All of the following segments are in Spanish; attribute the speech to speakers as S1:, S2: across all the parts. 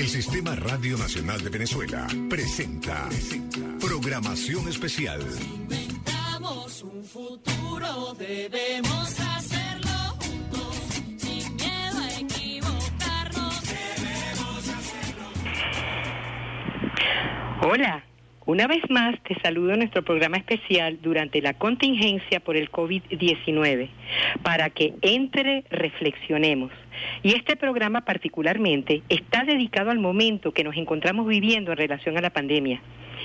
S1: El Sistema Radio Nacional de Venezuela presenta, programación especial.
S2: Inventamos un futuro, debemos hacerlo juntos, sin miedo a equivocarnos. Debemos hacerlo.
S3: Hola, una vez más te saludo en nuestro programa especial durante la contingencia por el COVID-19 para que entre reflexionemos. Y este programa particularmente está dedicado al momento que nos encontramos viviendo en relación a la pandemia.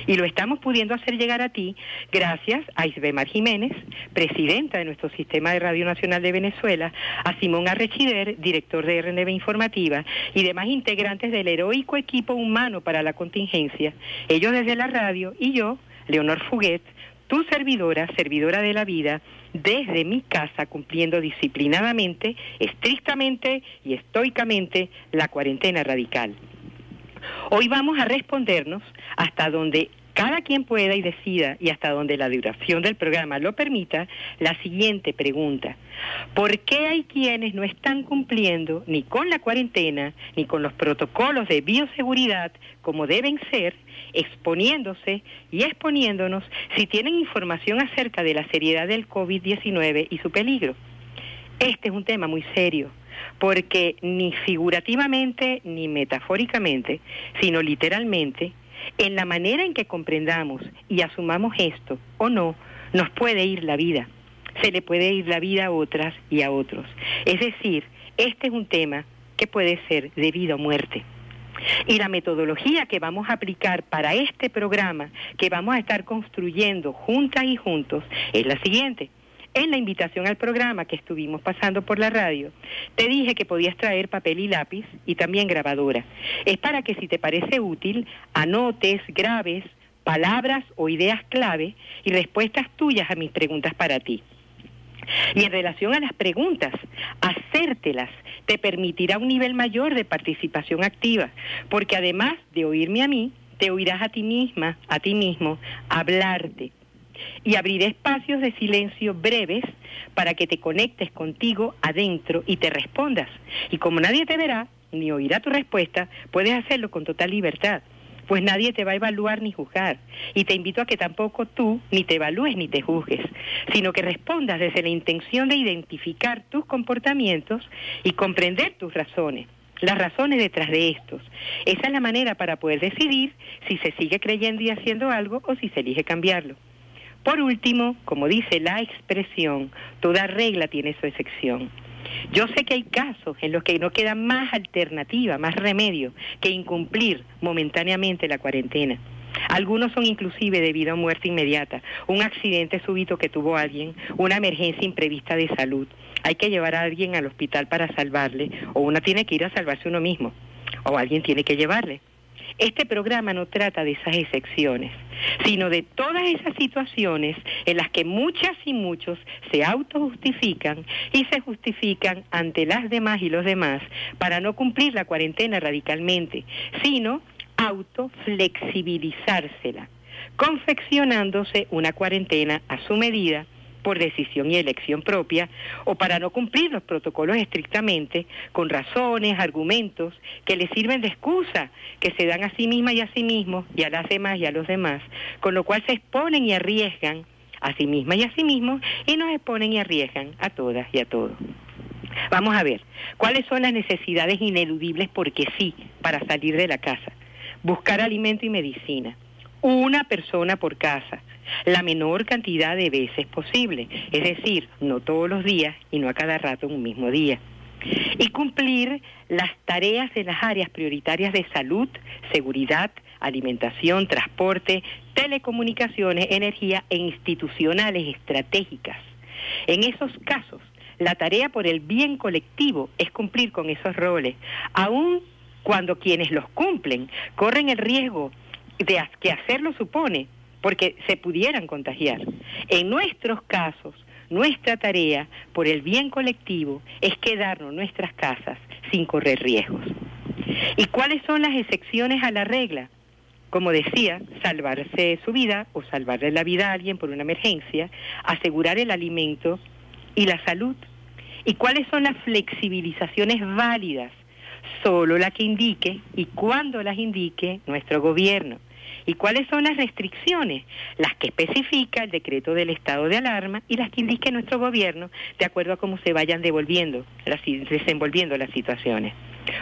S3: Y lo estamos pudiendo hacer llegar a ti gracias a Isbemar Jiménez, presidenta de nuestro Sistema de Radio Nacional de Venezuela, a Simón Arrechider, director de RNB Informativa, y demás integrantes del heroico equipo humano para la contingencia, ellos desde la radio y yo, Leonor Fuguet, tu servidora, servidora de la vida, desde mi casa cumpliendo disciplinadamente, estrictamente y estoicamente la cuarentena radical. Hoy vamos a respondernos hasta donde cada quien pueda y decida y hasta donde la duración del programa lo permita, la siguiente pregunta. ¿Por qué hay quienes no están cumpliendo ni con la cuarentena ni con los protocolos de bioseguridad como deben ser, exponiéndose y exponiéndonos si tienen información acerca de la seriedad del COVID-19 y su peligro? Este es un tema muy serio porque ni figurativamente ni metafóricamente, sino literalmente, en la manera en que comprendamos y asumamos esto o no, nos puede ir la vida. Se le puede ir la vida a otras y a otros. Es decir, este es un tema que puede ser de vida o muerte. Y la metodología que vamos a aplicar para este programa, que vamos a estar construyendo juntas y juntos, es la siguiente en la invitación al programa que estuvimos pasando por la radio, te dije que podías traer papel y lápiz y también grabadora. Es para que si te parece útil, anotes, grabes palabras o ideas clave y respuestas tuyas a mis preguntas para ti. Y en relación a las preguntas, hacértelas te permitirá un nivel mayor de participación activa, porque además de oírme a mí, te oirás a ti misma, a ti mismo, hablarte, y abriré espacios de silencio breves para que te conectes contigo adentro y te respondas. Y como nadie te verá ni oirá tu respuesta, puedes hacerlo con total libertad, pues nadie te va a evaluar ni juzgar. Y te invito a que tampoco tú ni te evalúes ni te juzgues, sino que respondas desde la intención de identificar tus comportamientos y comprender tus razones las razones detrás de estos. Esa es la manera para poder decidir si se sigue creyendo y haciendo algo o si se elige cambiarlo. Por último, como dice la expresión, toda regla tiene su excepción. Yo sé que hay casos en los que no queda más alternativa, más remedio que incumplir momentáneamente la cuarentena. Algunos son inclusive de vida o muerte inmediata, un accidente súbito que tuvo alguien, una emergencia imprevista de salud. Hay que llevar a alguien al hospital para salvarle, o uno tiene que ir a salvarse uno mismo, o alguien tiene que llevarle. Este programa no trata de esas excepciones, sino de todas esas situaciones en las que muchas y muchos se autojustifican y se justifican ante las demás y los demás para no cumplir la cuarentena radicalmente, sino autoflexibilizársela, confeccionándose una cuarentena a su medida por decisión y elección propia o para no cumplir los protocolos estrictamente con razones, argumentos que le sirven de excusa, que se dan a sí misma y a sí mismos y a las demás y a los demás, con lo cual se exponen y arriesgan a sí misma y a sí mismos y nos exponen y arriesgan a todas y a todos. Vamos a ver, ¿cuáles son las necesidades ineludibles porque sí para salir de la casa? Buscar alimento y medicina. Una persona por casa la menor cantidad de veces posible, es decir, no todos los días y no a cada rato en un mismo día. Y cumplir las tareas de las áreas prioritarias de salud, seguridad, alimentación, transporte, telecomunicaciones, energía e institucionales estratégicas. En esos casos, la tarea por el bien colectivo es cumplir con esos roles, aun cuando quienes los cumplen corren el riesgo de que hacerlo supone porque se pudieran contagiar. En nuestros casos, nuestra tarea por el bien colectivo es quedarnos en nuestras casas sin correr riesgos. ¿Y cuáles son las excepciones a la regla? Como decía, salvarse su vida o salvarle la vida a alguien por una emergencia, asegurar el alimento y la salud. ¿Y cuáles son las flexibilizaciones válidas? solo la que indique y cuando las indique nuestro gobierno. ¿Y cuáles son las restricciones? Las que especifica el decreto del estado de alarma y las que indique nuestro gobierno de acuerdo a cómo se vayan devolviendo, las, desenvolviendo las situaciones.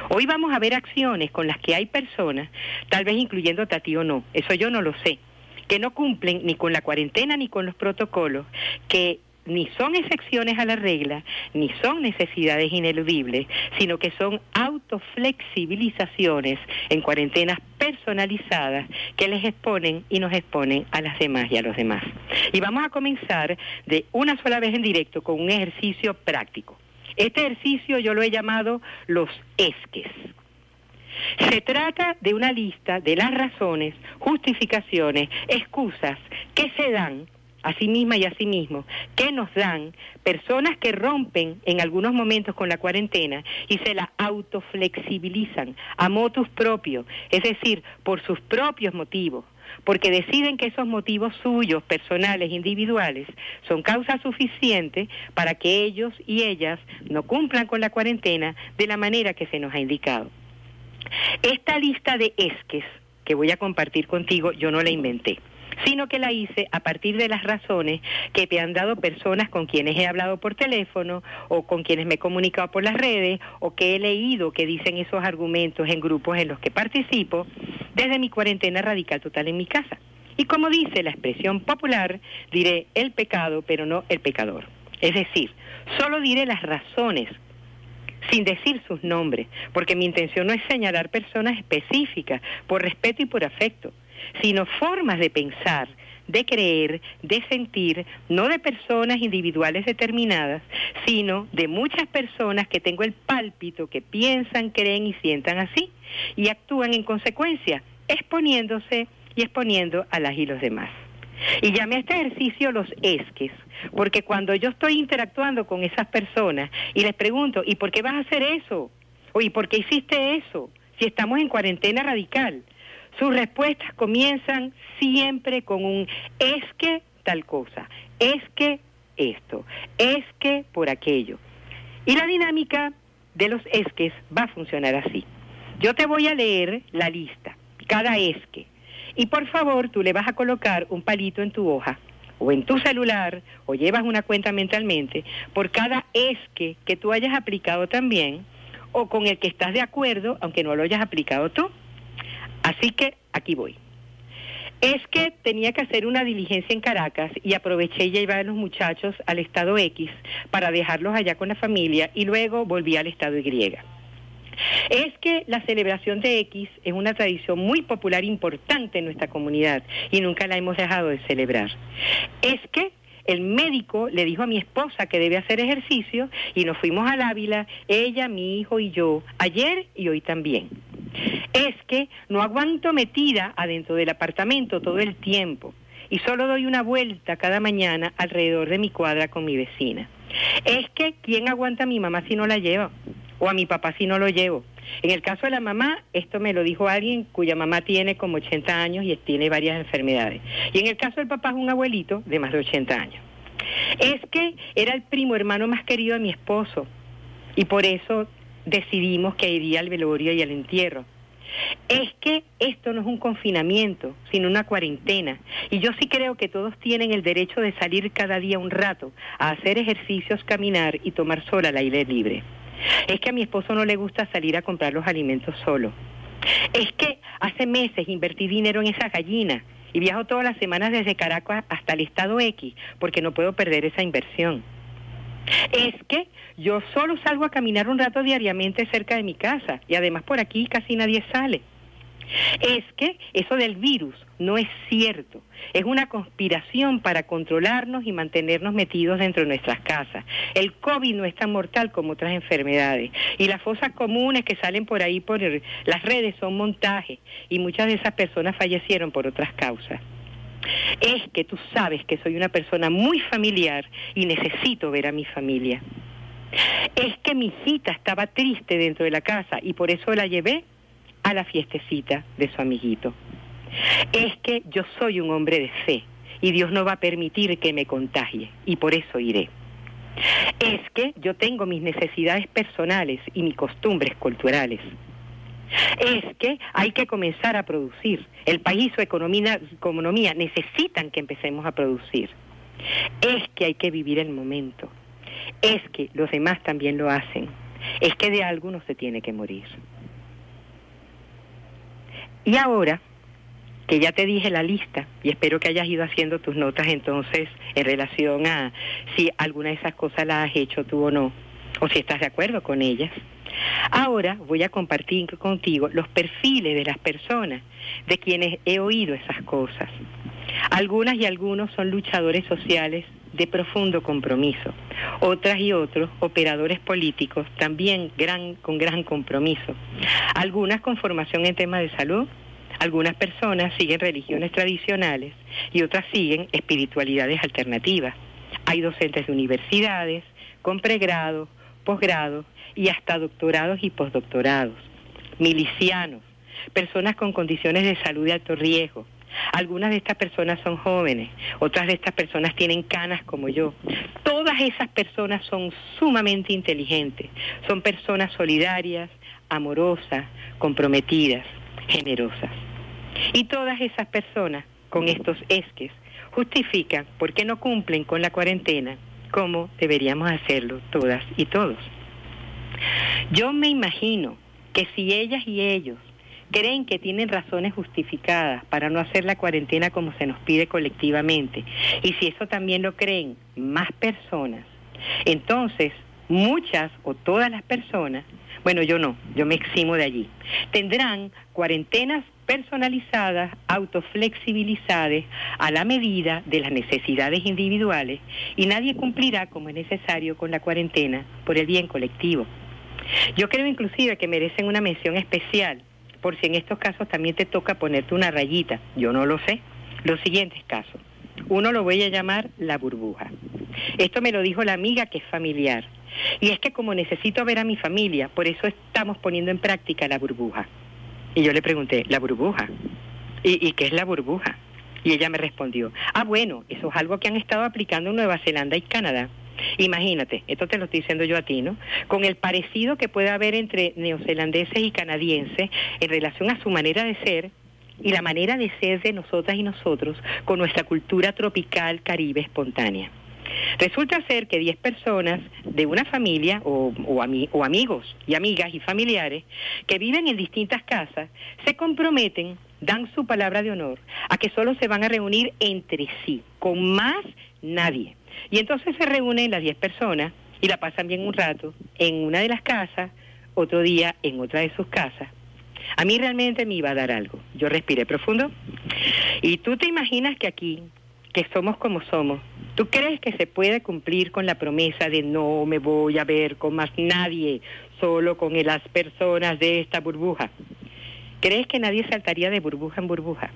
S3: Hoy vamos a ver acciones con las que hay personas, tal vez incluyendo a ti o no, eso yo no lo sé, que no cumplen ni con la cuarentena ni con los protocolos, que ni son excepciones a la regla, ni son necesidades ineludibles, sino que son autoflexibilizaciones en cuarentenas personalizadas que les exponen y nos exponen a las demás y a los demás. Y vamos a comenzar de una sola vez en directo con un ejercicio práctico. Este ejercicio yo lo he llamado los esques. Se trata de una lista de las razones, justificaciones, excusas que se dan a sí misma y a sí mismo, que nos dan personas que rompen en algunos momentos con la cuarentena y se la autoflexibilizan a motus propio, es decir, por sus propios motivos, porque deciden que esos motivos suyos, personales, individuales, son causa suficiente para que ellos y ellas no cumplan con la cuarentena de la manera que se nos ha indicado. Esta lista de esques que voy a compartir contigo, yo no la inventé sino que la hice a partir de las razones que me han dado personas con quienes he hablado por teléfono o con quienes me he comunicado por las redes o que he leído que dicen esos argumentos en grupos en los que participo desde mi cuarentena radical total en mi casa. Y como dice la expresión popular, diré el pecado, pero no el pecador. Es decir, solo diré las razones sin decir sus nombres, porque mi intención no es señalar personas específicas, por respeto y por afecto, sino formas de pensar, de creer, de sentir, no de personas individuales determinadas, sino de muchas personas que tengo el pálpito, que piensan, creen y sientan así, y actúan en consecuencia, exponiéndose y exponiendo a las y los demás. Y llamé a este ejercicio los esques, porque cuando yo estoy interactuando con esas personas y les pregunto, ¿y por qué vas a hacer eso? ¿O y por qué hiciste eso? Si estamos en cuarentena radical. Sus respuestas comienzan siempre con un es que tal cosa, es que esto, es que por aquello. Y la dinámica de los esques va a funcionar así. Yo te voy a leer la lista, cada esque, y por favor tú le vas a colocar un palito en tu hoja o en tu celular o llevas una cuenta mentalmente por cada esque que tú hayas aplicado también o con el que estás de acuerdo aunque no lo hayas aplicado tú. Así que aquí voy. Es que tenía que hacer una diligencia en Caracas y aproveché y llevar a los muchachos al estado X para dejarlos allá con la familia y luego volví al estado Y. Es que la celebración de X es una tradición muy popular, importante en nuestra comunidad y nunca la hemos dejado de celebrar. Es que el médico le dijo a mi esposa que debe hacer ejercicio y nos fuimos al Ávila, ella, mi hijo y yo, ayer y hoy también. Es que no aguanto metida adentro del apartamento todo el tiempo y solo doy una vuelta cada mañana alrededor de mi cuadra con mi vecina. Es que ¿quién aguanta a mi mamá si no la lleva? O a mi papá si no lo llevo. En el caso de la mamá, esto me lo dijo alguien cuya mamá tiene como 80 años y tiene varias enfermedades. Y en el caso del papá es un abuelito de más de 80 años. Es que era el primo hermano más querido de mi esposo y por eso decidimos que iría al velorio y al entierro. Es que esto no es un confinamiento, sino una cuarentena. Y yo sí creo que todos tienen el derecho de salir cada día un rato a hacer ejercicios, caminar y tomar sol al aire libre. Es que a mi esposo no le gusta salir a comprar los alimentos solo. Es que hace meses invertí dinero en esa gallina y viajo todas las semanas desde Caracas hasta el estado X porque no puedo perder esa inversión. Es que yo solo salgo a caminar un rato diariamente cerca de mi casa y además por aquí casi nadie sale. Es que eso del virus no es cierto. Es una conspiración para controlarnos y mantenernos metidos dentro de nuestras casas. El COVID no es tan mortal como otras enfermedades. Y las fosas comunes que salen por ahí por las redes son montajes. Y muchas de esas personas fallecieron por otras causas. Es que tú sabes que soy una persona muy familiar y necesito ver a mi familia. Es que mi hijita estaba triste dentro de la casa y por eso la llevé a la fiestecita de su amiguito. Es que yo soy un hombre de fe y Dios no va a permitir que me contagie y por eso iré. Es que yo tengo mis necesidades personales y mis costumbres culturales. Es que hay que comenzar a producir. El país y su economía, economía necesitan que empecemos a producir. Es que hay que vivir el momento. Es que los demás también lo hacen. Es que de algo no se tiene que morir. Y ahora que ya te dije la lista y espero que hayas ido haciendo tus notas entonces en relación a si alguna de esas cosas las has hecho tú o no, o si estás de acuerdo con ellas. Ahora voy a compartir contigo los perfiles de las personas de quienes he oído esas cosas. Algunas y algunos son luchadores sociales de profundo compromiso. Otras y otros, operadores políticos, también gran, con gran compromiso. Algunas con formación en temas de salud, algunas personas siguen religiones tradicionales y otras siguen espiritualidades alternativas. Hay docentes de universidades, con pregrado, posgrado y hasta doctorados y postdoctorados. Milicianos, personas con condiciones de salud de alto riesgo, algunas de estas personas son jóvenes, otras de estas personas tienen canas como yo. Todas esas personas son sumamente inteligentes, son personas solidarias, amorosas, comprometidas, generosas. Y todas esas personas con estos esques justifican por qué no cumplen con la cuarentena como deberíamos hacerlo todas y todos. Yo me imagino que si ellas y ellos creen que tienen razones justificadas para no hacer la cuarentena como se nos pide colectivamente, y si eso también lo creen más personas, entonces muchas o todas las personas, bueno, yo no, yo me eximo de allí, tendrán cuarentenas personalizadas, autoflexibilizadas a la medida de las necesidades individuales y nadie cumplirá como es necesario con la cuarentena por el bien colectivo. Yo creo inclusive que merecen una mención especial por si en estos casos también te toca ponerte una rayita. Yo no lo sé. Los siguientes casos. Uno lo voy a llamar la burbuja. Esto me lo dijo la amiga que es familiar. Y es que como necesito ver a mi familia, por eso estamos poniendo en práctica la burbuja. Y yo le pregunté, ¿la burbuja? ¿Y, qué es la burbuja? Y ella me respondió, ah, bueno, eso es algo que han estado aplicando en Nueva Zelanda y Canadá. Imagínate, esto te lo estoy diciendo yo a ti, ¿no? Con el parecido que puede haber entre neozelandeses y canadienses en relación a su manera de ser y la manera de ser de nosotras y nosotros con nuestra cultura tropical caribe espontánea. Resulta ser que 10 personas de una familia o, o, o, amigos y amigas y familiares que viven en distintas casas se comprometen, dan su palabra de honor a que solo se van a reunir entre sí, con más nadie. Y entonces se reúnen las 10 personas y la pasan bien un rato en una de las casas, otro día en otra de sus casas. A mí realmente me iba a dar algo. Yo respiré profundo. Y tú te imaginas que aquí, que somos como somos, ¿tú crees que se puede cumplir con la promesa de no me voy a ver con más nadie, solo con las personas de esta burbuja? ¿Crees que nadie saltaría de burbuja en burbuja?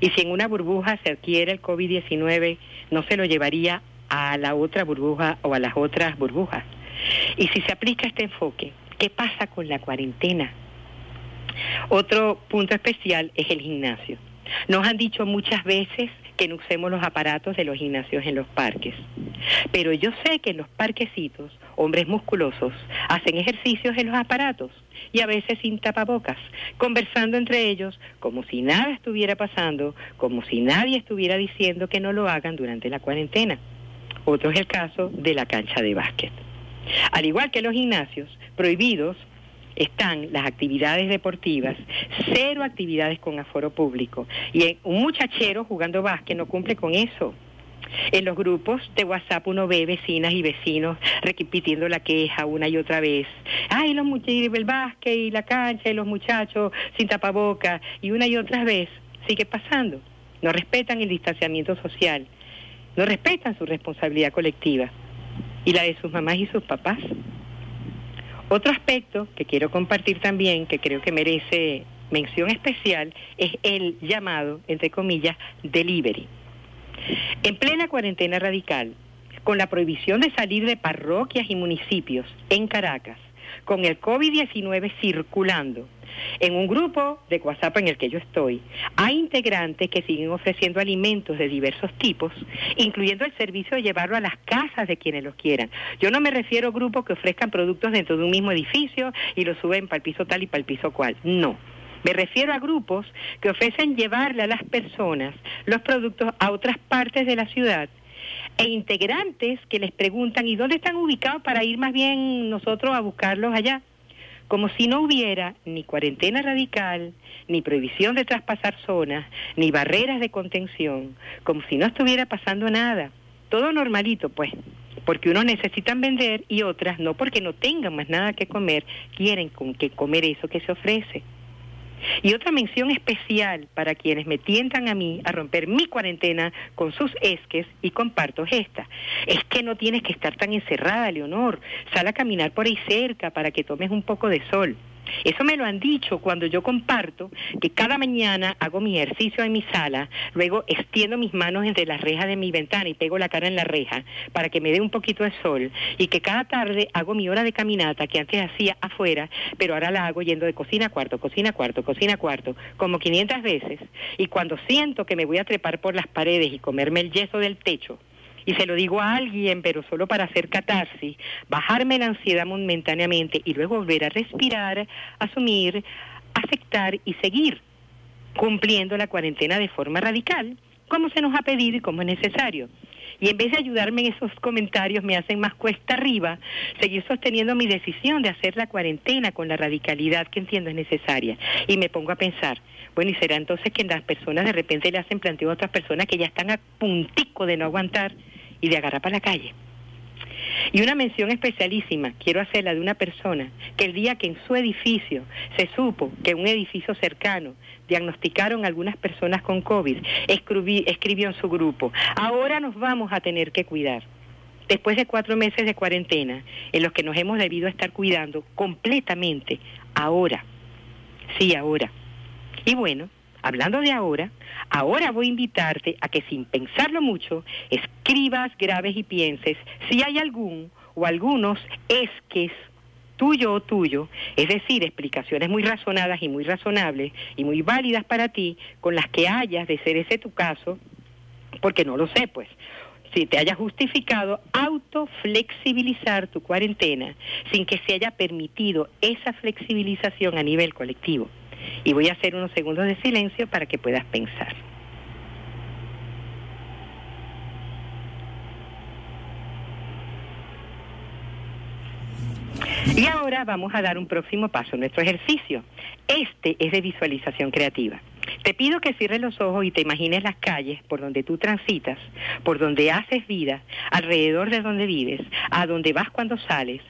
S3: Y si en una burbuja se adquiere el COVID-19, ¿no se lo llevaría a la otra burbuja o a las otras burbujas. Y si se aplica este enfoque, ¿qué pasa con la cuarentena? Otro punto especial es el gimnasio. Nos han dicho muchas veces que no usemos los aparatos de los gimnasios en los parques. Pero yo sé que en los parquecitos, hombres musculosos hacen ejercicios en los aparatos y a veces sin tapabocas, conversando entre ellos como si nada estuviera pasando, como si nadie estuviera diciendo que no lo hagan durante la cuarentena. Otro es el caso de la cancha de básquet. Al igual que los gimnasios, prohibidos están las actividades deportivas, cero actividades con aforo público. Y un muchachero jugando básquet no cumple con eso. En los grupos de WhatsApp uno ve vecinas y vecinos repitiendo la queja una y otra vez. Ay, los muchachos, el básquet y la cancha y los muchachos sin tapaboca. Y una y otra vez sigue pasando. No respetan el distanciamiento social no respetan su responsabilidad colectiva y la de sus mamás y sus papás. Otro aspecto que quiero compartir también, que creo que merece mención especial, es el llamado, entre comillas, delivery. En plena cuarentena radical, con la prohibición de salir de parroquias y municipios en Caracas, con el COVID-19 circulando. En un grupo de WhatsApp en el que yo estoy, hay integrantes que siguen ofreciendo alimentos de diversos tipos, incluyendo el servicio de llevarlo a las casas de quienes los quieran. Yo no me refiero a grupos que ofrezcan productos dentro de un mismo edificio y los suben para el piso tal y para el piso cual. No. Me refiero a grupos que ofrecen llevarle a las personas los productos a otras partes de la ciudad e integrantes que les preguntan ¿y dónde están ubicados para ir más bien nosotros a buscarlos allá? Como si no hubiera ni cuarentena radical, ni prohibición de traspasar zonas, ni barreras de contención, como si no estuviera pasando nada. Todo normalito, pues, porque unos necesitan vender y otras no porque no tengan más nada que comer, quieren con que comer eso que se ofrece. Y otra mención especial para quienes me tientan a mí a romper mi cuarentena con sus esques y comparto esta. Es que no tienes que estar tan encerrada, Leonor. Sal a caminar por ahí cerca para que tomes un poco de sol. Eso me lo han dicho cuando yo comparto que cada mañana hago mi ejercicio en mi sala, luego extiendo mis manos entre las rejas de mi ventana y pego la cara en la reja para que me dé un poquito de sol y que cada tarde hago mi hora de caminata que antes hacía afuera, pero ahora la hago yendo de cocina a cuarto, cocina a cuarto, cocina a cuarto, como 500 veces y cuando siento que me voy a trepar por las paredes y comerme el yeso del techo, y se lo digo a alguien, pero solo para hacer catarsis, bajarme la ansiedad momentáneamente y luego volver a respirar, asumir, aceptar y seguir cumpliendo la cuarentena de forma radical, como se nos ha pedido y como es necesario. Y en vez de ayudarme en esos comentarios, me hacen más cuesta arriba seguir sosteniendo mi decisión de hacer la cuarentena con la radicalidad que entiendo es necesaria. Y me pongo a pensar, bueno, ¿y será entonces que las personas de repente le hacen planteo a otras personas que ya están a puntico de no aguantar y de agarrar para la calle. Y una mención especialísima quiero hacerla de una persona que el día que en su edificio se supo que un edificio cercano diagnosticaron algunas personas con COVID, escribió en su grupo, ahora nos vamos a tener que cuidar. Después de cuatro meses de cuarentena, en los que nos hemos debido estar cuidando completamente, ahora, sí, ahora. Y bueno, hablando de ahora, ahora voy a invitarte a que sin pensarlo mucho, escribas, grabes y pienses si hay algún o algunos esques tuyo o tuyo, es decir, explicaciones muy razonadas y muy razonables y muy válidas para ti, con las que hayas, de ser ese tu caso, porque no lo sé, pues, si te haya justificado autoflexibilizar tu cuarentena sin que se haya permitido esa flexibilización a nivel colectivo. Y voy a hacer unos segundos de silencio para que puedas pensar. Y ahora vamos a dar un próximo paso nuestro ejercicio. Este es de visualización creativa. Te pido que cierres los ojos y te imagines las calles por donde tú transitas, por donde haces vida, alrededor de donde vives, a donde vas cuando sales.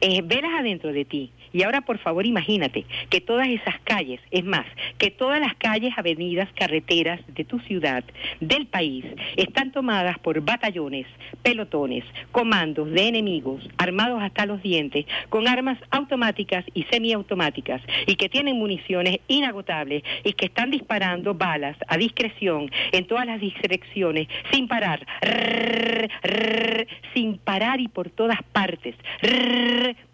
S3: Eh, velas adentro de ti y ahora, por favor, imagínate que todas esas calles, es más, que todas las calles, avenidas, carreteras de tu ciudad, del país, están tomadas por batallones, pelotones, comandos de enemigos, armados hasta los dientes, con armas automáticas y semiautomáticas, y que tienen municiones inagotables y que están disparando balas a discreción en todas las direcciones, sin parar, sin parar y por todas partes,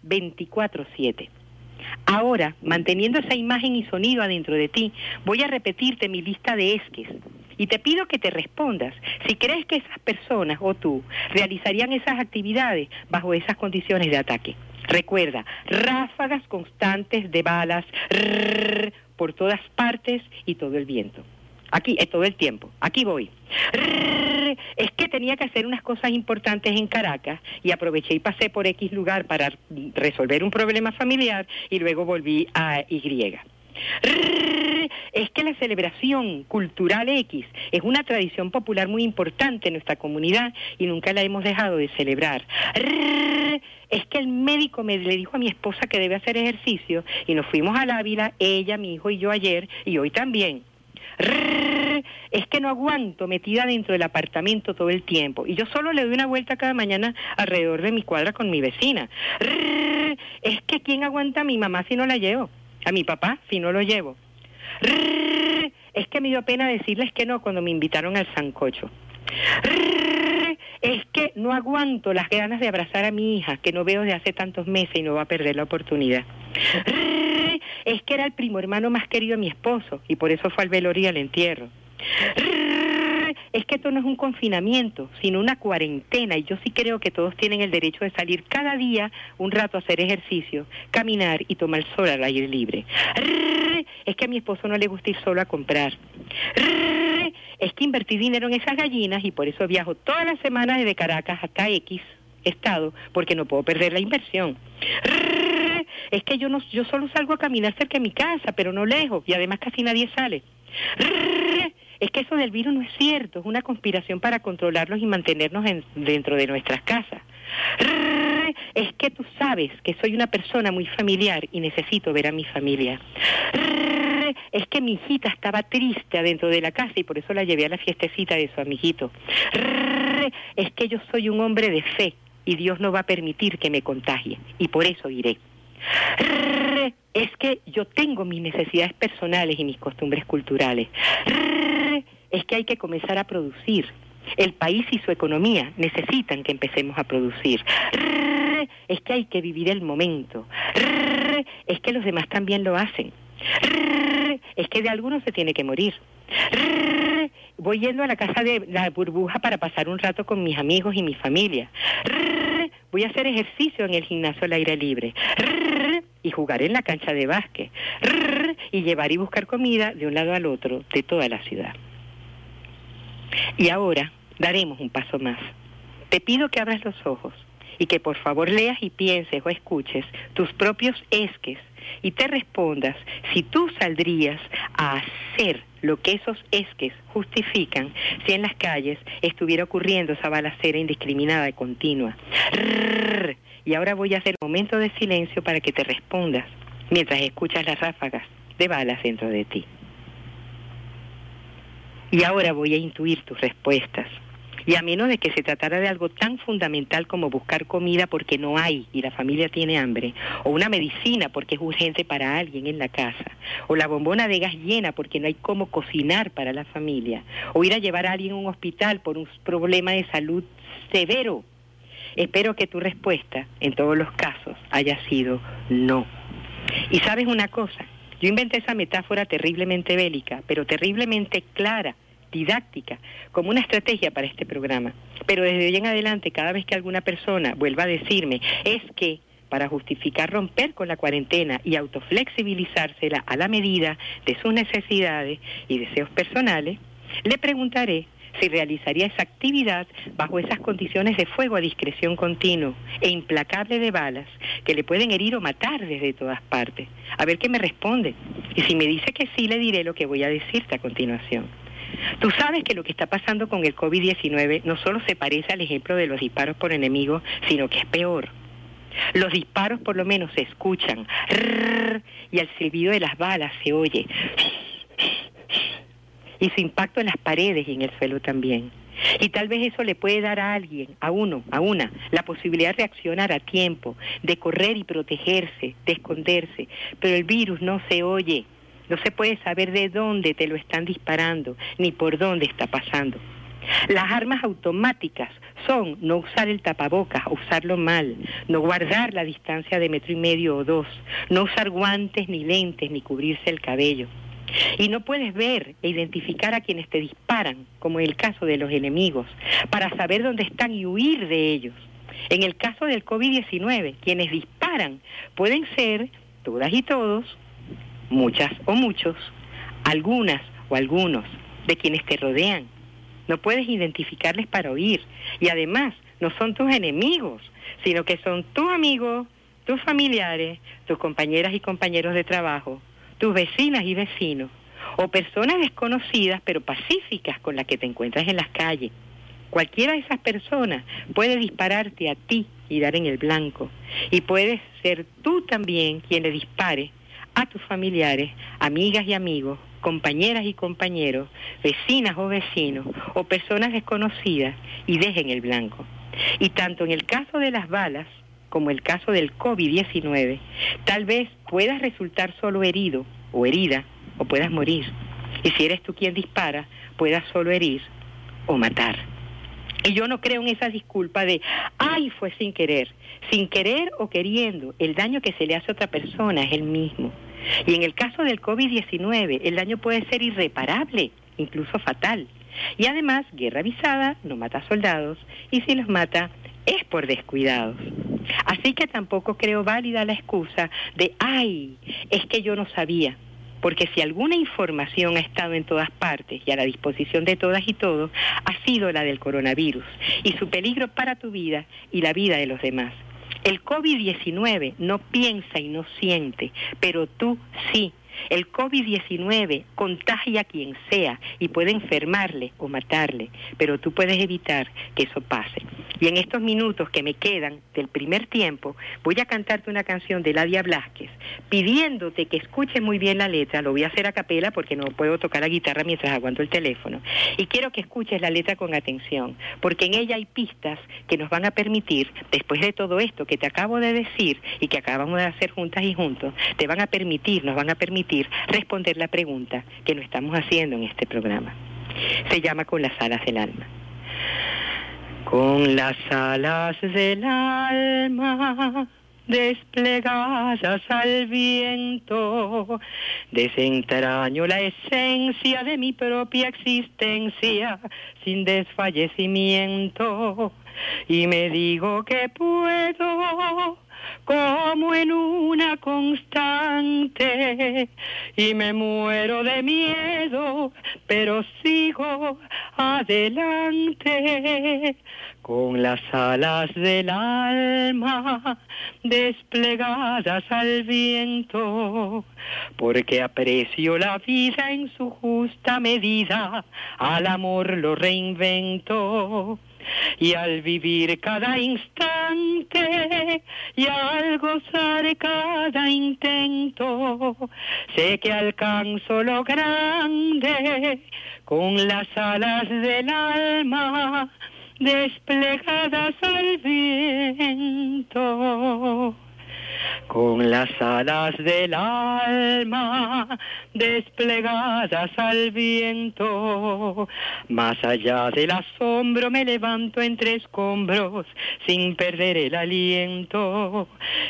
S3: 24-7. Ahora, manteniendo esa imagen y sonido adentro de ti, voy a repetirte mi lista de esques. Y te pido que te respondas si crees que esas personas o tú realizarían esas actividades bajo esas condiciones de ataque. Recuerda, ráfagas constantes de balas por todas partes y todo el viento. Aquí, es todo el tiempo. Aquí voy. Es que tenía que hacer unas cosas importantes en Caracas y aproveché y pasé por X lugar para resolver un problema familiar y luego volví a Y. Es que la celebración cultural X es una tradición popular muy importante en nuestra comunidad y nunca la hemos dejado de celebrar. Es que el médico me le dijo a mi esposa que debe hacer ejercicio y nos fuimos al Ávila, ella, mi hijo y yo ayer y hoy también es que no aguanto metida dentro del apartamento todo el tiempo. Y yo solo le doy una vuelta cada mañana alrededor de mi cuadra con mi vecina. Es que ¿quién aguanta a mi mamá si no la llevo? A mi papá si no lo llevo. Es que me dio pena decirles que no cuando me invitaron al sancocho. Es Es que no aguanto las ganas de abrazar a mi hija, que no veo desde hace tantos meses y no va a perder la oportunidad. Rrr, Es que era el primo hermano más querido de mi esposo y por eso fue al velorio y al entierro. Es que esto no es un confinamiento, sino una cuarentena y yo sí creo que todos tienen el derecho de salir cada día un rato a hacer ejercicio, caminar y tomar sol al aire libre. Es que a mi esposo no le gusta ir solo a comprar. Es que invertí dinero en esas gallinas y por eso viajo todas las semanas desde Caracas hasta X estado porque no puedo perder la inversión. Es que yo no yo solo salgo a caminar cerca de mi casa, pero no lejos y además casi nadie sale. Es que eso del virus no es cierto, es una conspiración para controlarlos y mantenernos en- dentro de nuestras casas. Es que tú sabes que soy una persona muy familiar y necesito ver a mi familia. Es que mi hijita estaba triste adentro de la casa y por eso la llevé a la fiestecita de su amiguito. Es que yo soy un hombre de fe y Dios no va a permitir que me contagie y por eso iré. Es que yo tengo mis necesidades personales y mis costumbres culturales. Es que hay que comenzar a producir. El país y su economía necesitan que empecemos a producir. Es que hay que vivir el momento. Es que los demás también lo hacen. Es que de algunos se tiene que morir. Voy yendo a la casa de la burbuja para pasar un rato con mis amigos y mi familia. Voy a hacer ejercicio en el gimnasio al aire libre. Y jugar en la cancha de básquet. Y llevar y buscar comida de un lado al otro de toda la ciudad. Y ahora daremos un paso más. Te pido que abras los ojos y que por favor leas y pienses o escuches tus propios esques y te respondas si tú saldrías a hacer lo que esos esques justifican si en las calles estuviera ocurriendo esa balacera indiscriminada y continua. Y ahora voy a hacer un momento de silencio para que te respondas mientras escuchas las ráfagas de balas dentro de ti. Y ahora voy a intuir tus respuestas. Y a menos de que se tratara de algo tan fundamental como buscar comida porque no hay y la familia tiene hambre, o una medicina porque es urgente para alguien en la casa, o la bombona de gas llena porque no hay cómo cocinar para la familia, o ir a llevar a alguien a un hospital por un problema de salud severo, espero que tu respuesta en todos los casos haya sido no. Y sabes una cosa, yo inventé esa metáfora terriblemente bélica, pero terriblemente clara, didáctica, como una estrategia para este programa. Pero desde hoy en adelante, cada vez que alguna persona vuelva a decirme, es que para justificar romper con la cuarentena y autoflexibilizársela a la medida de sus necesidades y deseos personales, le preguntaré si realizaría esa actividad bajo esas condiciones de fuego a discreción continuo e implacable de balas que le pueden herir o matar desde todas partes. A ver qué me responde. Y si me dice que sí, le diré lo que voy a decirte a continuación. Tú sabes que lo que está pasando con el COVID-19 no solo se parece al ejemplo de los disparos por enemigos, sino que es peor. Los disparos por lo menos se escuchan y el silbido de las balas se oye y su impacto en las paredes y en el suelo también. Y tal vez eso le puede dar a alguien, a uno, a una, la posibilidad de reaccionar a tiempo, de correr y protegerse, de esconderse. Pero el virus no se oye, no se puede saber de dónde te lo están disparando, ni por dónde está pasando. Las armas automáticas son no usar el tapabocas, usarlo mal, no guardar la distancia de metro y medio o dos, no usar guantes ni lentes ni cubrirse el cabello. Y no puedes ver e identificar a quienes te disparan, como en el caso de los enemigos, para saber dónde están y huir de ellos. En el caso del COVID-19, quienes disparan pueden ser todas y todos, muchas o muchos, algunas o algunos de quienes te rodean. No puedes identificarles para oír. Y además, no son tus enemigos, sino que son tus amigos, tus familiares, tus compañeras y compañeros de trabajo, tus vecinas y vecinos, o personas desconocidas pero pacíficas con las que te encuentras en las calles. Cualquiera de esas personas puede dispararte a ti y dar en el blanco. Y puedes ser tú también quien le dispare a tus familiares, amigas y amigos, compañeras y compañeros, vecinas o vecinos, o personas desconocidas y dejen el blanco. Y tanto en el caso de las balas como el caso del COVID-19, tal vez puedas resultar solo herido o herida o puedas morir. Y si eres tú quien dispara, puedas solo herir o matar. Y yo no creo en esa disculpa de, ay, fue sin querer. Sin querer o queriendo, el daño que se le hace a otra persona es el mismo. Y en el caso del COVID-19, el daño puede ser irreparable, incluso fatal. Y además, guerra avisada no mata soldados y si los mata es por descuidados. Así que tampoco creo válida la excusa de, ay, es que yo no sabía. Porque si alguna información ha estado en todas partes y a la disposición de todas y todos, ha sido la del coronavirus y su peligro para tu vida y la vida de los demás. El COVID-19 no piensa y no siente, pero tú sí. El COVID-19 contagia a quien sea y puede enfermarle o matarle, pero tú puedes evitar que eso pase. Y en estos minutos que me quedan del primer tiempo, voy a cantarte una canción de Ladia Blasquez, pidiéndote que escuches muy bien la letra. Lo voy a hacer a capela porque no puedo tocar la guitarra mientras aguanto el teléfono. Y quiero que escuches la letra con atención, porque en ella hay pistas que nos van a permitir, después de todo esto que te acabo de decir y que acabamos de hacer juntas y juntos, te van a permitir, nos van a permitir responder la pregunta que nos estamos haciendo en este programa. Se llama Con las alas del alma. Con las alas del alma desplegadas al viento, desentraño la esencia de mi propia existencia sin desfallecimiento y me digo que puedo como en una constante. Y me muero de miedo, pero sigo adelante con las alas del alma desplegadas al viento, porque aprecio la vida en su justa medida, al amor lo reinvento y al vivir cada instante y al gozar cada intento, sé que alcanzo lo grande con las alas del alma desplegadas al viento con las alas del alma desplegadas al viento. Más allá del asombro me levanto entre escombros sin perder el aliento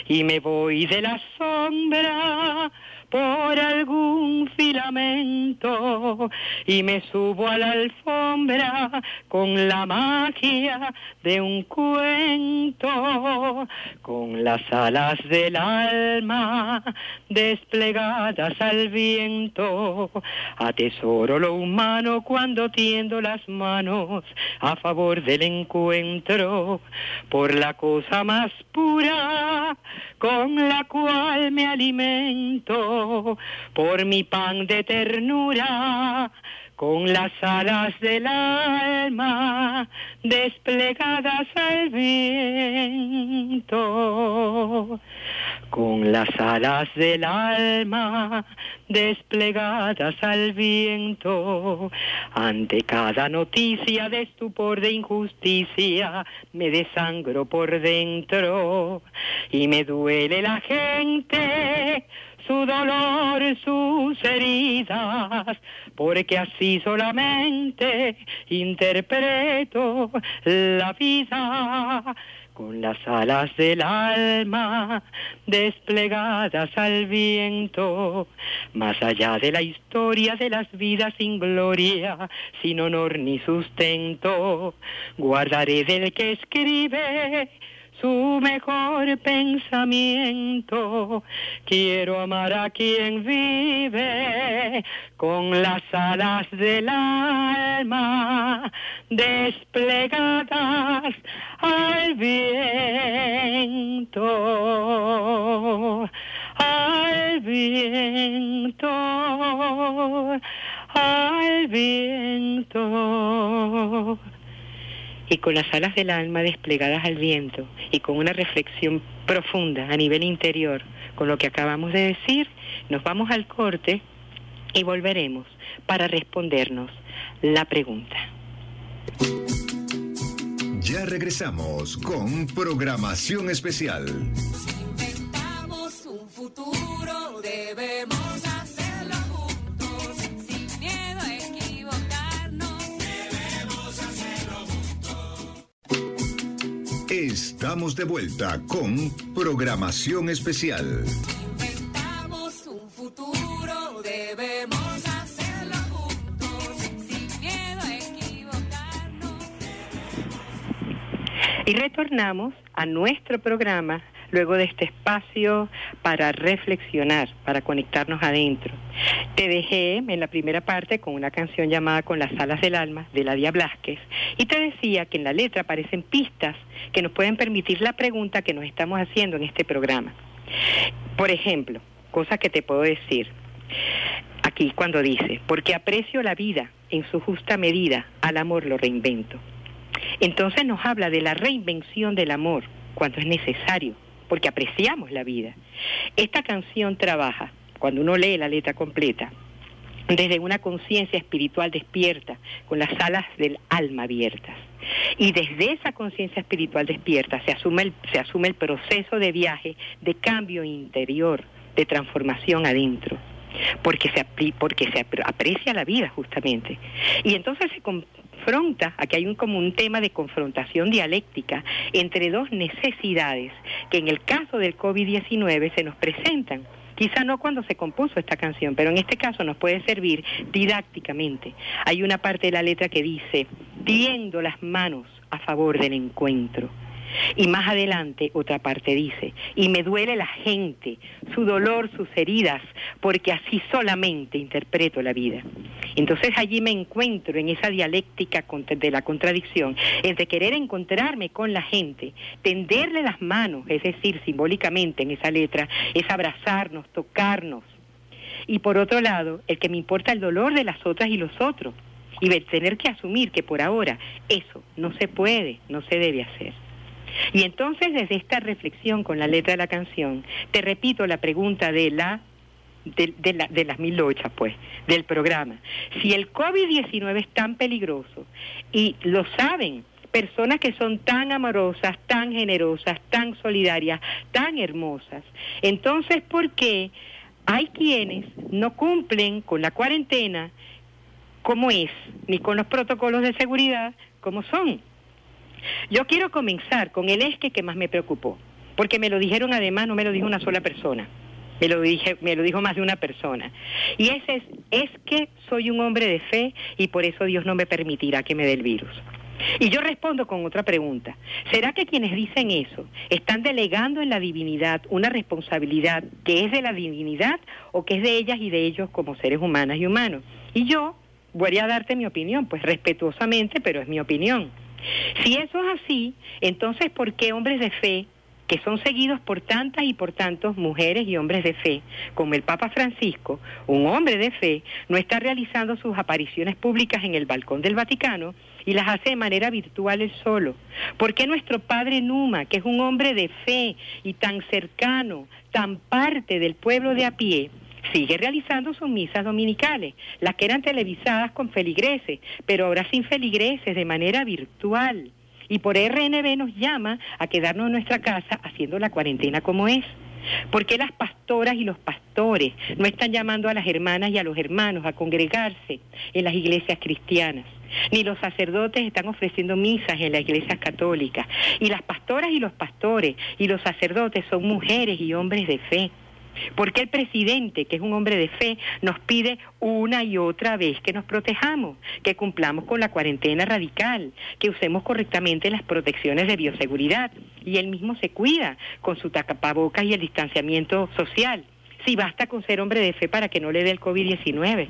S3: y me voy de la sombra por algún filamento y me subo a la alfombra con la magia de un cuento, con las alas del alma desplegadas al viento. Atesoro lo humano cuando tiendo las manos a favor del encuentro por la cosa más pura con la cual me alimento por mi pan de ternura con las alas del alma desplegadas al viento, con las alas del alma desplegadas al viento, ante cada noticia de estupor de injusticia me desangro por dentro y me duele la gente su dolor, sus heridas, porque así solamente interpreto la vida con las alas del alma desplegadas al viento, más allá de la historia de las vidas sin gloria, sin honor ni sustento, guardaré del que escribe su mejor pensamiento. Quiero amar a quien vive con las alas del alma desplegadas al viento, al viento, al viento y con las alas del alma desplegadas al viento y con una reflexión profunda a nivel interior con lo que acabamos de decir, nos vamos al corte y volveremos para respondernos la pregunta.
S1: Ya regresamos con programación especial.
S2: inventamos un futuro, debemos
S1: Estamos de vuelta con programación especial.
S2: Inventamos un futuro, debemos hacerlo juntos, sin miedo a equivocarnos.
S3: Y retornamos a nuestro programa luego de este espacio para reflexionar, para conectarnos adentro. Te dejé en la primera parte con una canción llamada Con las alas del alma de Ladia Blasquez y te decía que en la letra aparecen pistas que nos pueden permitir la pregunta que nos estamos haciendo en este programa. Por ejemplo, cosa que te puedo decir aquí cuando dice, porque aprecio la vida en su justa medida, al amor lo reinvento. Entonces nos habla de la reinvención del amor cuando es necesario, porque apreciamos la vida. Esta canción trabaja, cuando uno lee la letra completa, desde una conciencia espiritual despierta, con las alas del alma abiertas. Y desde esa conciencia espiritual despierta se asume, el, se asume el proceso de viaje, de cambio interior, de transformación adentro porque se, porque se apre- aprecia la vida justamente. Y entonces se confronta, aquí hay un, como un tema de confrontación dialéctica entre dos necesidades que en el caso del COVID-19 se nos presentan. Quizá no cuando se compuso esta canción, pero en este caso nos puede servir didácticamente. Hay una parte de la letra que dice, tiendo las manos a favor del encuentro. Y más adelante otra parte dice, y me duele la gente, su dolor, sus heridas, porque así solamente interpreto la vida. Entonces allí me encuentro en esa dialéctica de la contradicción, entre querer encontrarme con la gente, tenderle las manos, es decir, simbólicamente en esa letra, es abrazarnos, tocarnos. Y por otro lado, el que me importa el dolor de las otras y los otros. Y tener que asumir que por ahora eso no se puede, no se debe hacer. Y entonces desde esta reflexión con la letra de la canción, te repito la pregunta de la de, de la- de las mil lochas, pues, del programa. Si el COVID-19 es tan peligroso y lo saben personas que son tan amorosas, tan generosas, tan solidarias, tan hermosas, entonces, ¿por qué hay quienes no cumplen con la cuarentena como es, ni con los protocolos de seguridad como son? Yo quiero comenzar con el esque que más me preocupó, porque me lo dijeron además, no me lo dijo una sola persona, me lo, dije, me lo dijo más de una persona. Y ese es, es que soy un hombre de fe y por eso Dios no me permitirá que me dé el virus. Y yo respondo con otra pregunta. ¿Será que quienes dicen eso están delegando en la divinidad una responsabilidad que es de la divinidad o que es de ellas y de ellos como seres humanas y humanos? Y yo voy a darte mi opinión, pues respetuosamente, pero es mi opinión. Si eso es así, entonces ¿por qué hombres de fe, que son seguidos por tantas y por tantos mujeres y hombres de fe, como el Papa Francisco, un hombre de fe, no está realizando sus apariciones públicas en el balcón del Vaticano y las hace de manera virtual él solo? ¿Por qué nuestro Padre Numa, que es un hombre de fe y tan cercano, tan parte del pueblo de a pie, sigue realizando sus misas dominicales, las que eran televisadas con feligreses, pero ahora sin feligreses, de manera virtual. Y por RNB nos llama a quedarnos en nuestra casa haciendo la cuarentena como es. ¿Por qué las pastoras y los pastores no están llamando a las hermanas y a los hermanos a congregarse en las iglesias cristianas? Ni los sacerdotes están ofreciendo misas en las iglesias católicas. Y las pastoras y los pastores y los sacerdotes son mujeres y hombres de fe. Porque el presidente, que es un hombre de fe, nos pide una y otra vez que nos protejamos, que cumplamos con la cuarentena radical, que usemos correctamente las protecciones de bioseguridad. Y él mismo se cuida con su tapabocas y el distanciamiento social. Si basta con ser hombre de fe para que no le dé el COVID-19.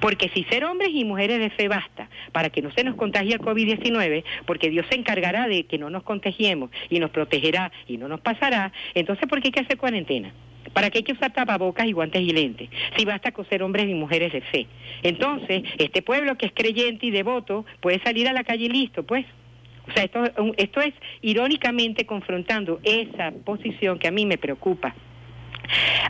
S3: Porque si ser hombres y mujeres de fe basta para que no se nos contagie el COVID-19, porque Dios se encargará de que no nos contagiemos y nos protegerá y no nos pasará, entonces ¿por qué hay que hacer cuarentena? ¿Para qué hay que usar tapabocas y guantes y lentes? Si basta con ser hombres y mujeres de fe. Entonces, este pueblo que es creyente y devoto puede salir a la calle y listo, pues. O sea, esto, esto es irónicamente confrontando esa posición que a mí me preocupa.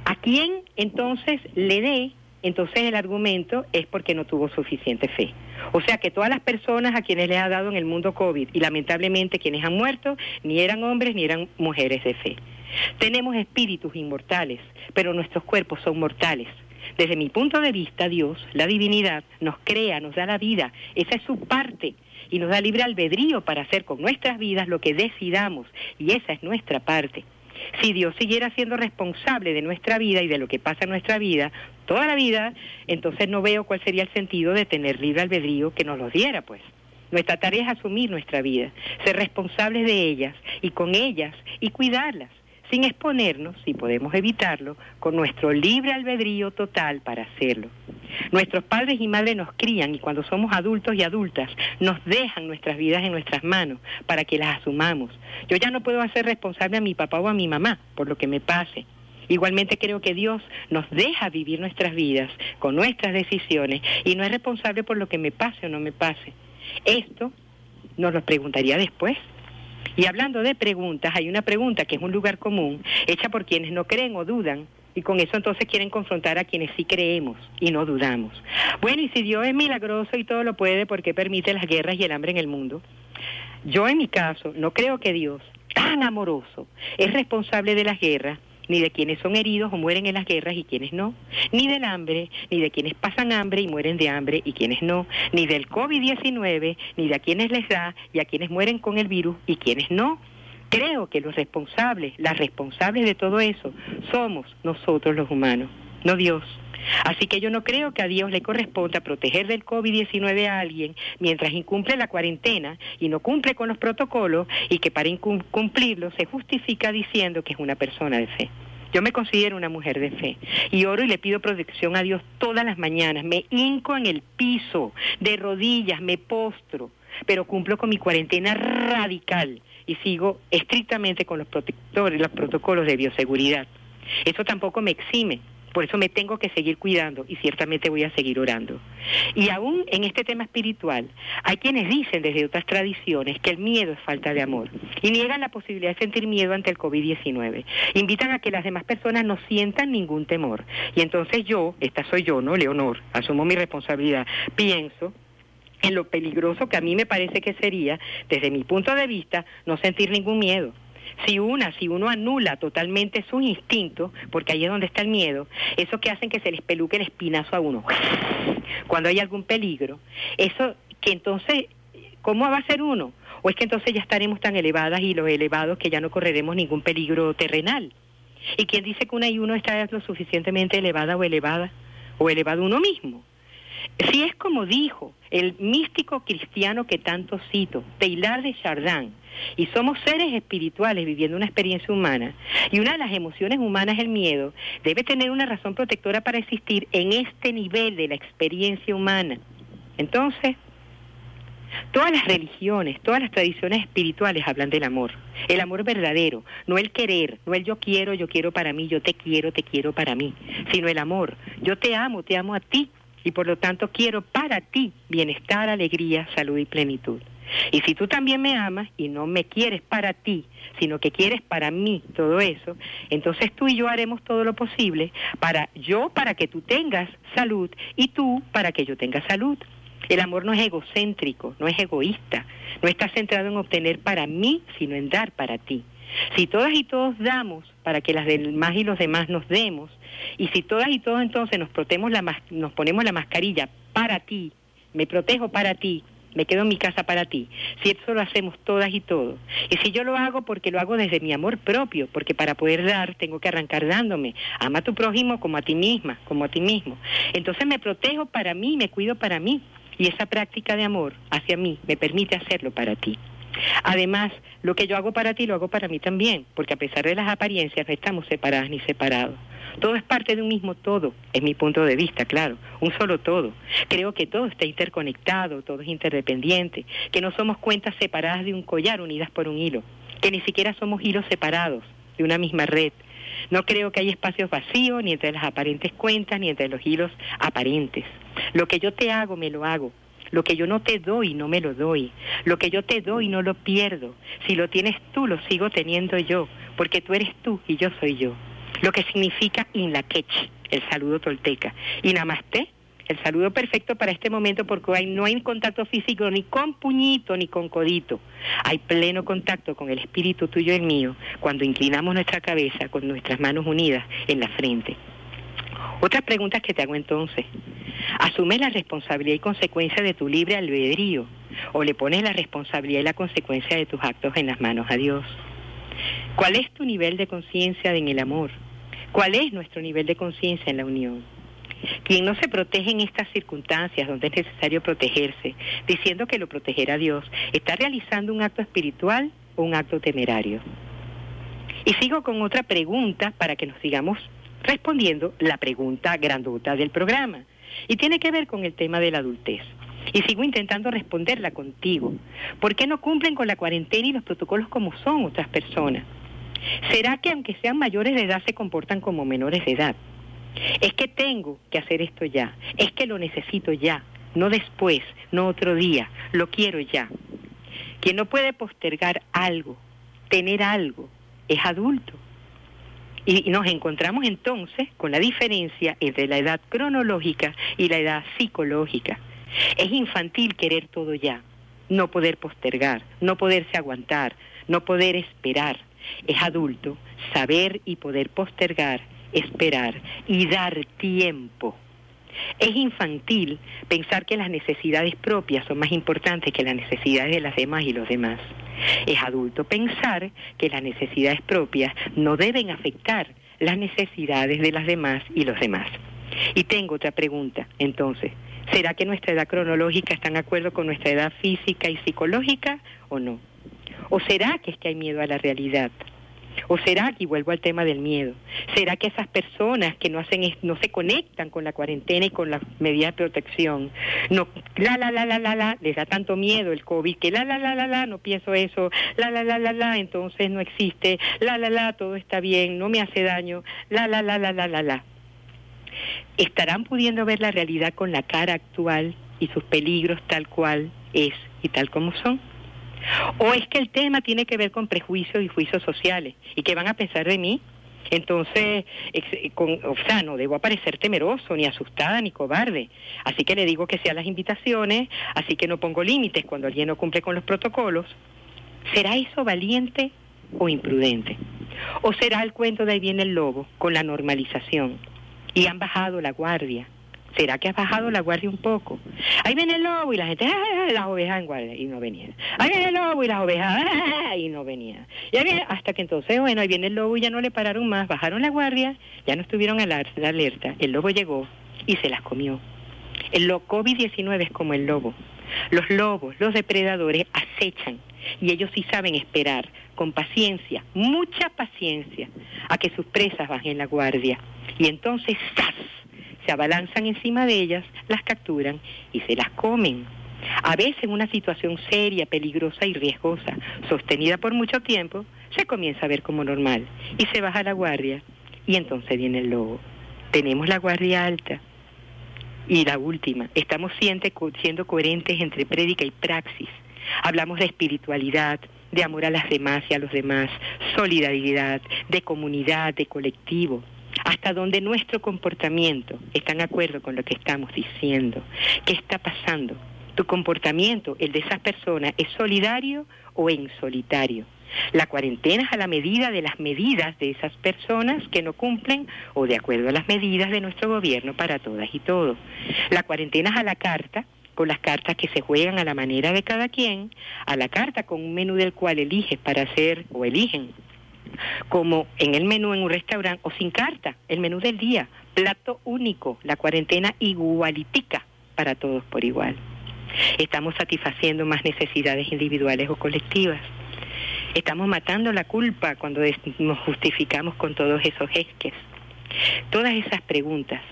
S3: ¿A quién entonces le dé? Entonces el argumento es porque no tuvo suficiente fe. O sea que todas las personas a quienes les ha dado en el mundo COVID y lamentablemente quienes han muerto ni eran hombres ni eran mujeres de fe. Tenemos espíritus inmortales, pero nuestros cuerpos son mortales. Desde mi punto de vista, Dios, la divinidad, nos crea, nos da la vida. Esa es su parte. y nos da libre albedrío para hacer con nuestras vidas lo que decidamos y esa es nuestra parte. Si Dios siguiera siendo responsable de nuestra vida y de lo que pasa en nuestra vida, toda la vida, entonces no veo cuál sería el sentido de tener libre albedrío que nos lo diera, pues. Nuestra tarea es asumir nuestra vida, ser responsables de ellas y con ellas y cuidarlas sin exponernos, si podemos evitarlo, con nuestro libre albedrío total para hacerlo. Nuestros padres y madres nos crían y cuando somos adultos y adultas nos dejan nuestras vidas en nuestras manos para que las asumamos. Yo ya no puedo hacer responsable a mi papá o a mi mamá por lo que me pase. Igualmente creo que Dios nos deja vivir nuestras vidas con nuestras decisiones y no es responsable por lo que me pase o no me pase. Esto nos lo preguntaría después. Y hablando de preguntas, hay una pregunta que es un lugar común, hecha por quienes no creen o dudan, y con eso entonces quieren confrontar a quienes sí creemos y no dudamos. Bueno, y si Dios es milagroso y todo lo puede, ¿por qué permite las guerras y el hambre en el mundo? Yo en mi caso no creo que Dios, tan amoroso, es responsable de las guerras ni de quienes son heridos o mueren en las guerras y quienes no, ni del hambre, ni de quienes pasan hambre y mueren de hambre y quienes no, ni del COVID-19, ni de a quienes les da y a quienes mueren con el virus y quienes no. Creo que los responsables, las responsables de todo eso, somos nosotros los humanos, no Dios. Así que yo no creo que a Dios le corresponda proteger del COVID-19 a alguien mientras incumple la cuarentena y no cumple con los protocolos y que para incumplirlo se justifica diciendo que es una persona de fe. Yo me considero una mujer de fe y oro y le pido protección a Dios todas las mañanas. Me hinco en el piso, de rodillas, me postro, pero cumplo con mi cuarentena radical y sigo estrictamente con los protectores, los protocolos de bioseguridad. Eso tampoco me exime por eso me tengo que seguir cuidando y ciertamente voy a seguir orando. Y aún en este tema espiritual, hay quienes dicen desde otras tradiciones que el miedo es falta de amor y niegan la posibilidad de sentir miedo ante el COVID-19. Invitan a que las demás personas no sientan ningún temor. Y entonces yo, esta soy yo, ¿no? Leonor, asumo mi responsabilidad, pienso en lo peligroso que a mí me parece que sería, desde mi punto de vista, no sentir ningún miedo si una, si uno anula totalmente sus instintos, porque ahí es donde está el miedo, eso que hacen que se les peluque el espinazo a uno, cuando hay algún peligro, eso que entonces, ¿cómo va a ser uno? ¿O es que entonces ya estaremos tan elevadas y los elevados que ya no correremos ningún peligro terrenal? ¿Y quién dice que una y uno está lo suficientemente elevada o elevada? ¿O elevado uno mismo? Si es como dijo el místico cristiano que tanto cito, Teilhard de Chardin, y somos seres espirituales viviendo una experiencia humana, y una de las emociones humanas el miedo, debe tener una razón protectora para existir en este nivel de la experiencia humana. Entonces, Todas las religiones, todas las tradiciones espirituales hablan del amor. El amor verdadero, no el querer, no el yo quiero, yo quiero para mí, yo te quiero, te quiero para mí, sino el amor. Yo te amo, te amo a ti y por lo tanto quiero para ti bienestar, alegría, salud y plenitud. Y si tú también me amas y no me quieres para ti, sino que quieres para mí todo eso, entonces tú y yo haremos todo lo posible para yo para que tú tengas salud y tú para que yo tenga salud. El amor no es egocéntrico, no es egoísta, no está centrado en obtener para mí, sino en dar para ti. Si todas y todos damos para que las demás y los demás nos demos, y si todas y todos entonces nos, la, nos ponemos la mascarilla para ti, me protejo para ti, me quedo en mi casa para ti. Si eso lo hacemos todas y todos. Y si yo lo hago porque lo hago desde mi amor propio, porque para poder dar tengo que arrancar dándome. Ama a tu prójimo como a ti misma, como a ti mismo. Entonces me protejo para mí, me cuido para mí. Y esa práctica de amor hacia mí me permite hacerlo para ti. Además, lo que yo hago para ti lo hago para mí también, porque a pesar de las apariencias no estamos separadas ni separados. Todo es parte de un mismo todo, es mi punto de vista, claro, un solo todo. Creo que todo está interconectado, todo es interdependiente, que no somos cuentas separadas de un collar unidas por un hilo, que ni siquiera somos hilos separados de una misma red. No creo que haya espacios vacíos ni entre las aparentes cuentas ni entre los hilos aparentes. Lo que yo te hago, me lo hago. Lo que yo no te doy, no me lo doy. Lo que yo te doy, no lo pierdo. Si lo tienes tú, lo sigo teniendo yo, porque tú eres tú y yo soy yo lo que significa Inlaquech, el saludo tolteca, y Namaste, el saludo perfecto para este momento porque no hay contacto físico ni con puñito ni con codito. Hay pleno contacto con el espíritu tuyo y el mío cuando inclinamos nuestra cabeza con nuestras manos unidas en la frente. Otras preguntas que te hago entonces. Asume la responsabilidad y consecuencia de tu libre albedrío ¿O le pones la responsabilidad y la consecuencia de tus actos en las manos a Dios? ¿Cuál es tu nivel de conciencia en el amor? ¿Cuál es nuestro nivel de conciencia en la unión? Quien no se protege en estas circunstancias donde es necesario protegerse, diciendo que lo protegerá Dios, está realizando un acto espiritual o un acto temerario. Y sigo con otra pregunta para que nos sigamos respondiendo la pregunta grandota del programa. Y tiene que ver con el tema de la adultez. Y sigo intentando responderla contigo. ¿Por qué no cumplen con la cuarentena y los protocolos como son otras personas? ¿Será que aunque sean mayores de edad se comportan como menores de edad? Es que tengo que hacer esto ya, es que lo necesito ya, no después, no otro día, lo quiero ya. Quien no puede postergar algo, tener algo, es adulto. Y nos encontramos entonces con la diferencia entre la edad cronológica y la edad psicológica. Es infantil querer todo ya, no poder postergar, no poderse aguantar, no poder esperar. Es adulto saber y poder postergar, esperar y dar tiempo. Es infantil pensar que las necesidades propias son más importantes que las necesidades de las demás y los demás. Es adulto pensar que las necesidades propias no deben afectar las necesidades de las demás y los demás. Y tengo otra pregunta, entonces, ¿será que nuestra edad cronológica está en acuerdo con nuestra edad física y psicológica o no? ¿O será que es que hay miedo a la realidad? ¿O será, y vuelvo al tema del miedo, será que esas personas que no hacen no se conectan con la cuarentena y con las medidas de protección, no la la la la la la les da tanto miedo el COVID que la la la la la no pienso eso, la la la la la entonces no existe, la la la todo está bien, no me hace daño, la la la la la la la. ¿Estarán pudiendo ver la realidad con la cara actual y sus peligros tal cual es y tal como son? ¿O es que el tema tiene que ver con prejuicios y juicios sociales? ¿Y qué van a pensar de mí? Entonces, con, o sea, no debo aparecer temeroso, ni asustada, ni cobarde. Así que le digo que sean las invitaciones, así que no pongo límites cuando alguien no cumple con los protocolos. ¿Será eso valiente o imprudente? ¿O será el cuento de ahí viene el lobo, con la normalización? Y han bajado la guardia, ¿Será que ha bajado la guardia un poco? Ahí viene el lobo y la gente, ¡ah! las ovejas en guardia, y no venía. Ahí viene el lobo y las ovejas, ¡ah! y no venía. Y ahí hasta que entonces, bueno, ahí viene el lobo y ya no le pararon más, bajaron la guardia, ya no estuvieron la alerta, el lobo llegó y se las comió. El COVID-19 es como el lobo. Los lobos, los depredadores acechan y ellos sí saben esperar con paciencia, mucha paciencia, a que sus presas bajen la guardia. Y entonces, ¡zas! Se abalanzan encima de ellas, las capturan y se las comen. A veces una situación seria, peligrosa y riesgosa, sostenida por mucho tiempo, se comienza a ver como normal y se baja la guardia y entonces viene el lobo. Tenemos la guardia alta. Y la última, estamos siendo coherentes entre prédica y praxis. Hablamos de espiritualidad, de amor a las demás y a los demás, solidaridad, de comunidad, de colectivo hasta donde nuestro comportamiento está en acuerdo con lo que estamos diciendo. ¿Qué está pasando? ¿Tu comportamiento, el de esas personas, es solidario o en solitario? La cuarentena es a la medida de las medidas de esas personas que no cumplen o de acuerdo a las medidas de nuestro gobierno para todas y todos. La cuarentena es a la carta con las cartas que se juegan a la manera de cada quien, a la carta con un menú del cual eliges para hacer o eligen como en el menú en un restaurante o sin carta, el menú del día, plato único, la cuarentena igualitica para todos por igual. Estamos satisfaciendo más necesidades individuales o colectivas. Estamos matando la culpa cuando nos justificamos con todos esos esques. Todas esas preguntas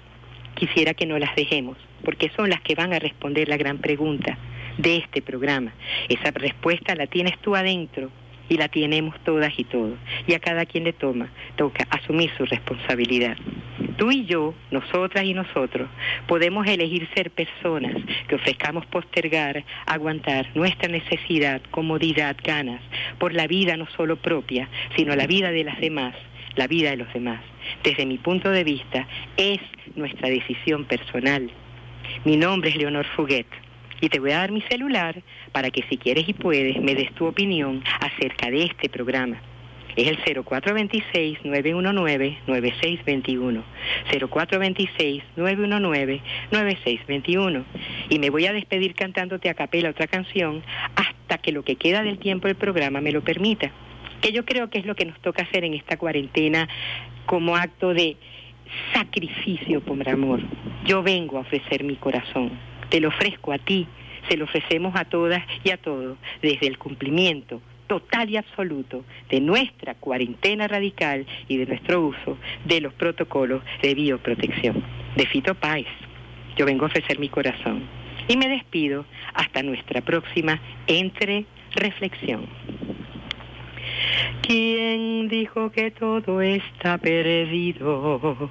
S3: quisiera que no las dejemos, porque son las que van a responder la gran pregunta de este programa. Esa respuesta la tienes tú adentro y la tenemos todas y todos. Y a cada quien le toma, toca asumir su responsabilidad. Tú y yo, nosotras y nosotros, podemos elegir ser personas que ofrezcamos postergar, aguantar nuestra necesidad, comodidad, ganas, por la vida no solo propia, sino la vida de las demás, la vida de los demás. Desde mi punto de vista, es nuestra decisión personal. Mi nombre es Leonor Fuguet y te voy a dar mi celular para que si quieres y puedes me des tu opinión acerca de este programa. Es el 0426-919-9621. 0426-919-9621. Y me voy a despedir cantándote a capela otra canción hasta que lo que queda del tiempo del programa me lo permita. Que yo creo que es lo que nos toca hacer en esta cuarentena como acto de sacrificio por amor. Yo vengo a ofrecer mi corazón. Te lo ofrezco a ti, se lo ofrecemos a todas y a todos, desde el cumplimiento total y absoluto de nuestra cuarentena radical y de nuestro uso de los protocolos de bioprotección. De Fito Páez, yo vengo a ofrecer mi corazón. Y me despido hasta nuestra próxima entre reflexión. ¿Quién dijo que todo está perdido?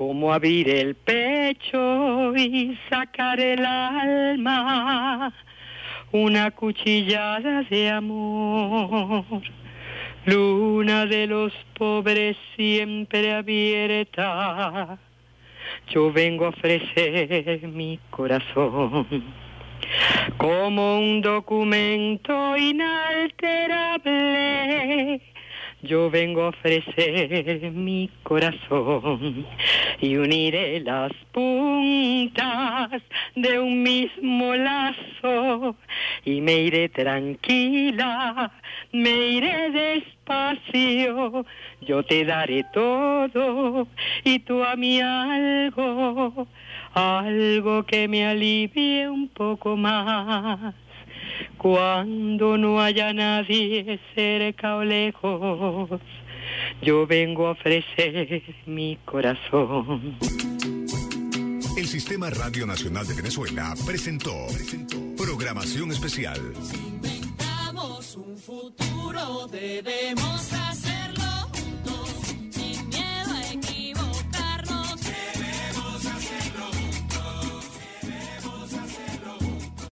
S3: como abrir el pecho y sacar el alma, una cuchillada de amor. Luna de los pobres siempre abierta, yo vengo a ofrecer mi corazón como un documento inalterable yo vengo a ofrecer mi corazón y uniré las puntas de un mismo lazo y me iré tranquila, me iré despacio, yo te daré todo y tú a mí algo, algo que me alivie un poco más cuando no haya nadie cerca o lejos, yo vengo a ofrecer mi corazón.
S1: El Sistema Radio Nacional de Venezuela presentó, programación especial.
S2: Inventamos un futuro, debemos hacer.